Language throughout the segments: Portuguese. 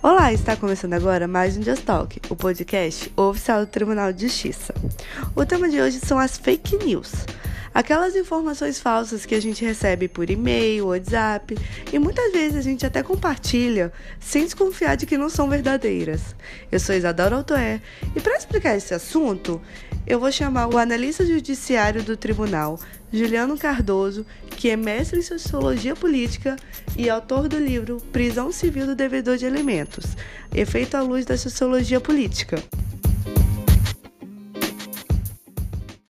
Olá, está começando agora mais um Just Talk, o podcast oficial do Tribunal de Justiça. O tema de hoje são as fake news. Aquelas informações falsas que a gente recebe por e-mail, WhatsApp e muitas vezes a gente até compartilha sem desconfiar de que não são verdadeiras. Eu sou Isadora Altoé e para explicar esse assunto, eu vou chamar o analista judiciário do tribunal, Juliano Cardoso, que é mestre em Sociologia Política e autor do livro Prisão Civil do Devedor de Alimentos, efeito à luz da Sociologia Política.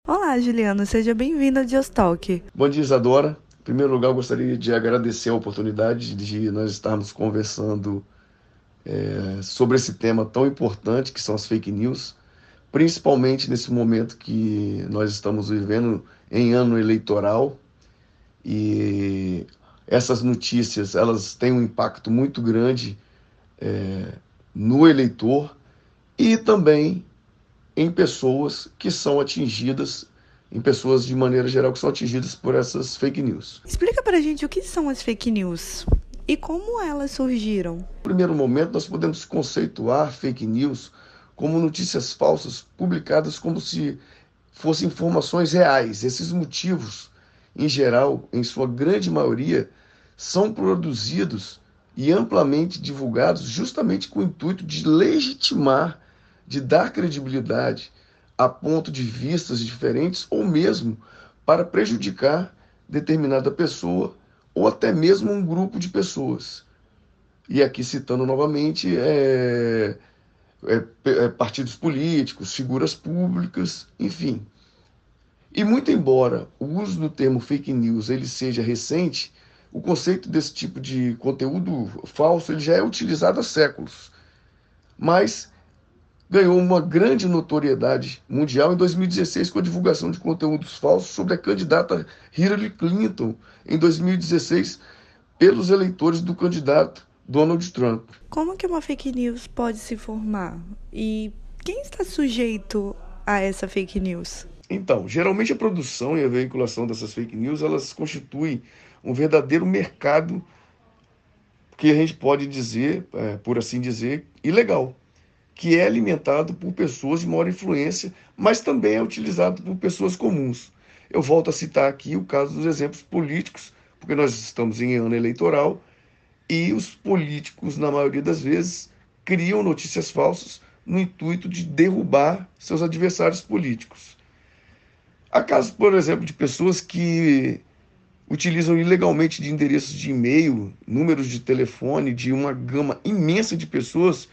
Olá, Juliano, seja bem-vindo ao Diostalk. Bom dia, Isadora. Em primeiro lugar, gostaria de agradecer a oportunidade de nós estarmos conversando é, sobre esse tema tão importante que são as fake news, principalmente nesse momento que nós estamos vivendo em ano eleitoral e essas notícias elas têm um impacto muito grande é, no eleitor e também em pessoas que são atingidas, em pessoas de maneira geral que são atingidas por essas fake news. Explica para a gente o que são as fake news e como elas surgiram. No primeiro momento, nós podemos conceituar fake news como notícias falsas publicadas como se fossem informações reais. Esses motivos, em geral, em sua grande maioria, são produzidos e amplamente divulgados justamente com o intuito de legitimar, de dar credibilidade a ponto de vistas diferentes ou mesmo para prejudicar determinada pessoa ou até mesmo um grupo de pessoas. E aqui citando novamente é, é, é, partidos políticos, figuras públicas, enfim. E muito embora o uso do termo fake news ele seja recente, o conceito desse tipo de conteúdo falso ele já é utilizado há séculos. Mas ganhou uma grande notoriedade mundial em 2016 com a divulgação de conteúdos falsos sobre a candidata Hillary Clinton em 2016 pelos eleitores do candidato Donald Trump. Como que uma fake news pode se formar? E quem está sujeito a essa fake news? Então, geralmente a produção e a veiculação dessas fake news, elas constituem um verdadeiro mercado que a gente pode dizer, é, por assim dizer, ilegal, que é alimentado por pessoas de maior influência, mas também é utilizado por pessoas comuns. Eu volto a citar aqui o caso dos exemplos políticos, porque nós estamos em ano eleitoral e os políticos, na maioria das vezes, criam notícias falsas no intuito de derrubar seus adversários políticos. Há casos, por exemplo, de pessoas que utilizam ilegalmente de endereços de e-mail, números de telefone de uma gama imensa de pessoas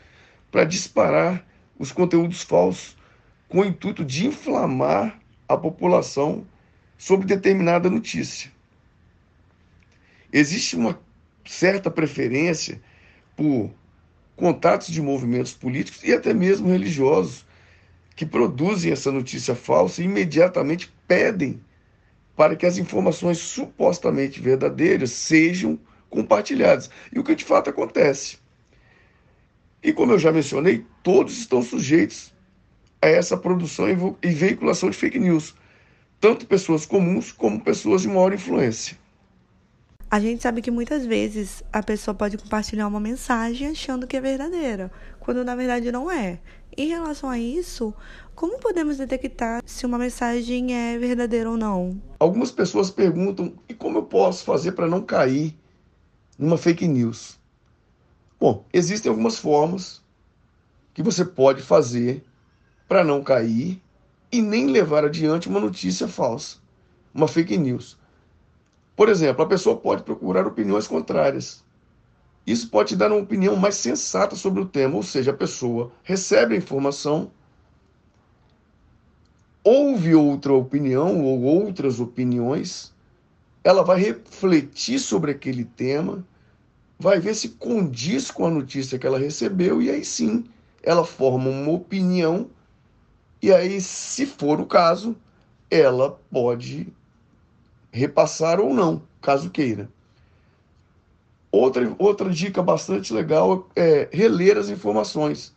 para disparar os conteúdos falsos com o intuito de inflamar a população sobre determinada notícia. Existe uma certa preferência por contatos de movimentos políticos e até mesmo religiosos que produzem essa notícia falsa e imediatamente pedem para que as informações supostamente verdadeiras sejam compartilhadas. E o que de fato acontece. E como eu já mencionei, todos estão sujeitos a essa produção e veiculação de fake news, tanto pessoas comuns como pessoas de maior influência. A gente sabe que muitas vezes a pessoa pode compartilhar uma mensagem achando que é verdadeira, quando na verdade não é. Em relação a isso, como podemos detectar se uma mensagem é verdadeira ou não? Algumas pessoas perguntam: e como eu posso fazer para não cair numa fake news? Bom, existem algumas formas que você pode fazer para não cair e nem levar adiante uma notícia falsa, uma fake news. Por exemplo, a pessoa pode procurar opiniões contrárias. Isso pode te dar uma opinião mais sensata sobre o tema, ou seja, a pessoa recebe a informação, ouve outra opinião ou outras opiniões, ela vai refletir sobre aquele tema, vai ver se condiz com a notícia que ela recebeu e aí sim ela forma uma opinião e aí, se for o caso, ela pode repassar ou não, caso queira. Outra, outra dica bastante legal é reler as informações.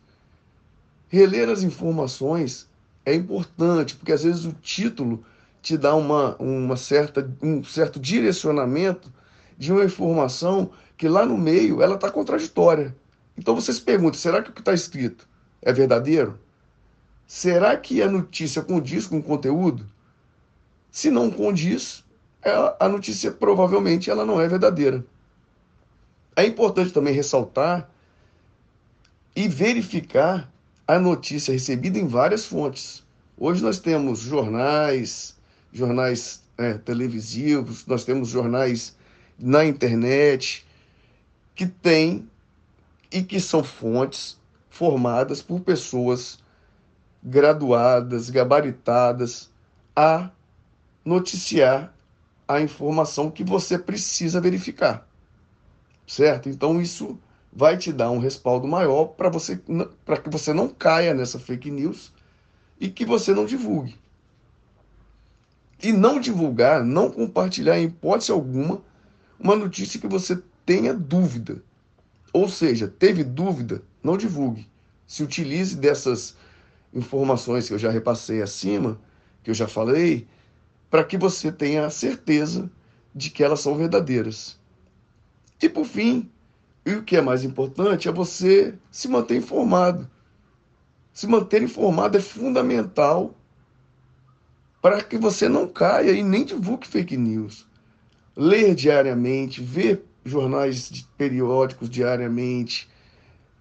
Reler as informações é importante, porque às vezes o título te dá uma, uma certa, um certo direcionamento de uma informação que lá no meio ela está contraditória. Então você se pergunta: será que o que está escrito é verdadeiro? Será que a notícia condiz com o conteúdo? Se não condiz, a notícia provavelmente ela não é verdadeira. É importante também ressaltar e verificar a notícia recebida em várias fontes. Hoje nós temos jornais, jornais é, televisivos, nós temos jornais na internet que têm e que são fontes formadas por pessoas graduadas, gabaritadas a noticiar a informação que você precisa verificar. Certo? Então isso vai te dar um respaldo maior para você para que você não caia nessa fake news e que você não divulgue. E não divulgar, não compartilhar em hipótese alguma uma notícia que você tenha dúvida. Ou seja, teve dúvida, não divulgue. Se utilize dessas informações que eu já repassei acima, que eu já falei, para que você tenha a certeza de que elas são verdadeiras. E por fim, e o que é mais importante é você se manter informado. Se manter informado é fundamental para que você não caia e nem divulgue fake news. Ler diariamente, ver jornais periódicos diariamente,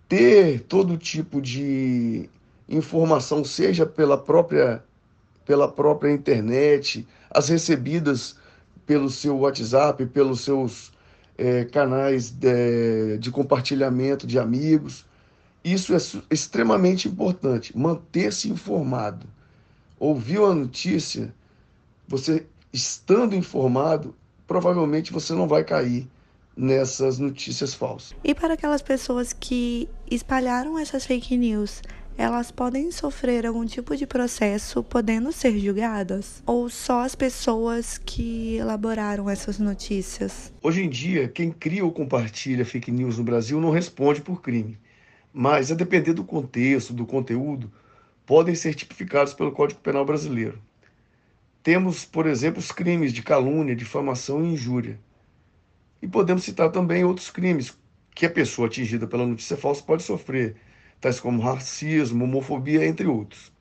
ter todo tipo de informação, seja pela própria, pela própria internet, as recebidas pelo seu WhatsApp, pelos seus é, canais de, de compartilhamento de amigos. Isso é extremamente importante, manter-se informado ouviu a notícia, você estando informado, provavelmente você não vai cair nessas notícias falsas. E para aquelas pessoas que espalharam essas fake news, elas podem sofrer algum tipo de processo podendo ser julgadas? Ou só as pessoas que elaboraram essas notícias? Hoje em dia, quem cria ou compartilha fake news no Brasil não responde por crime. Mas, a depender do contexto, do conteúdo, podem ser tipificados pelo Código Penal brasileiro. Temos, por exemplo, os crimes de calúnia, difamação e injúria. E podemos citar também outros crimes que a pessoa atingida pela notícia falsa pode sofrer, tais como racismo, homofobia, entre outros.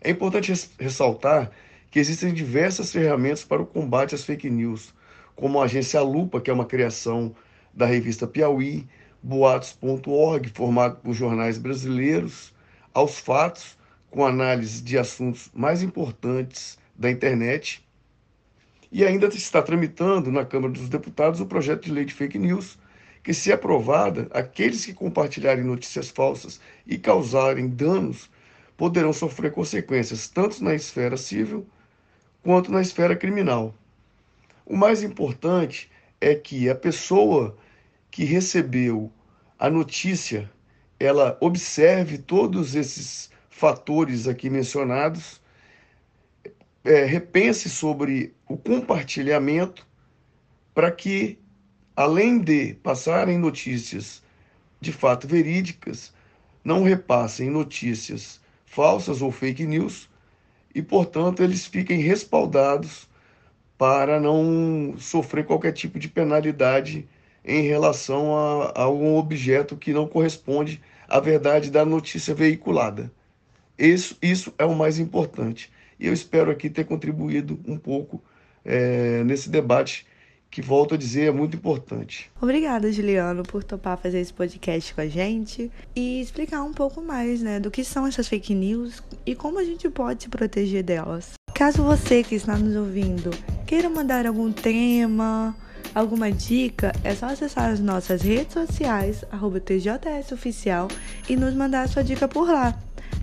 É importante ressaltar que existem diversas ferramentas para o combate às fake news, como a agência Lupa, que é uma criação da revista Piauí, boatos.org, formado por jornais brasileiros, aos fatos, com análise de assuntos mais importantes da internet. E ainda está tramitando na Câmara dos Deputados o projeto de lei de fake news, que, se aprovada, aqueles que compartilharem notícias falsas e causarem danos poderão sofrer consequências tanto na esfera civil quanto na esfera criminal. O mais importante é que a pessoa que recebeu a notícia ela observe todos esses fatores aqui mencionados, é, repense sobre o compartilhamento para que, além de passarem notícias de fato verídicas, não repassem notícias falsas ou fake news e, portanto, eles fiquem respaldados para não sofrer qualquer tipo de penalidade em relação a, a um objeto que não corresponde à verdade da notícia veiculada. Isso, isso é o mais importante. E eu espero aqui ter contribuído um pouco é, nesse debate que, volto a dizer, é muito importante. Obrigada, Juliano, por topar fazer esse podcast com a gente e explicar um pouco mais né, do que são essas fake news e como a gente pode se proteger delas. Caso você que está nos ouvindo queira mandar algum tema, Alguma dica? É só acessar as nossas redes sociais, arroba TJS Oficial, e nos mandar a sua dica por lá.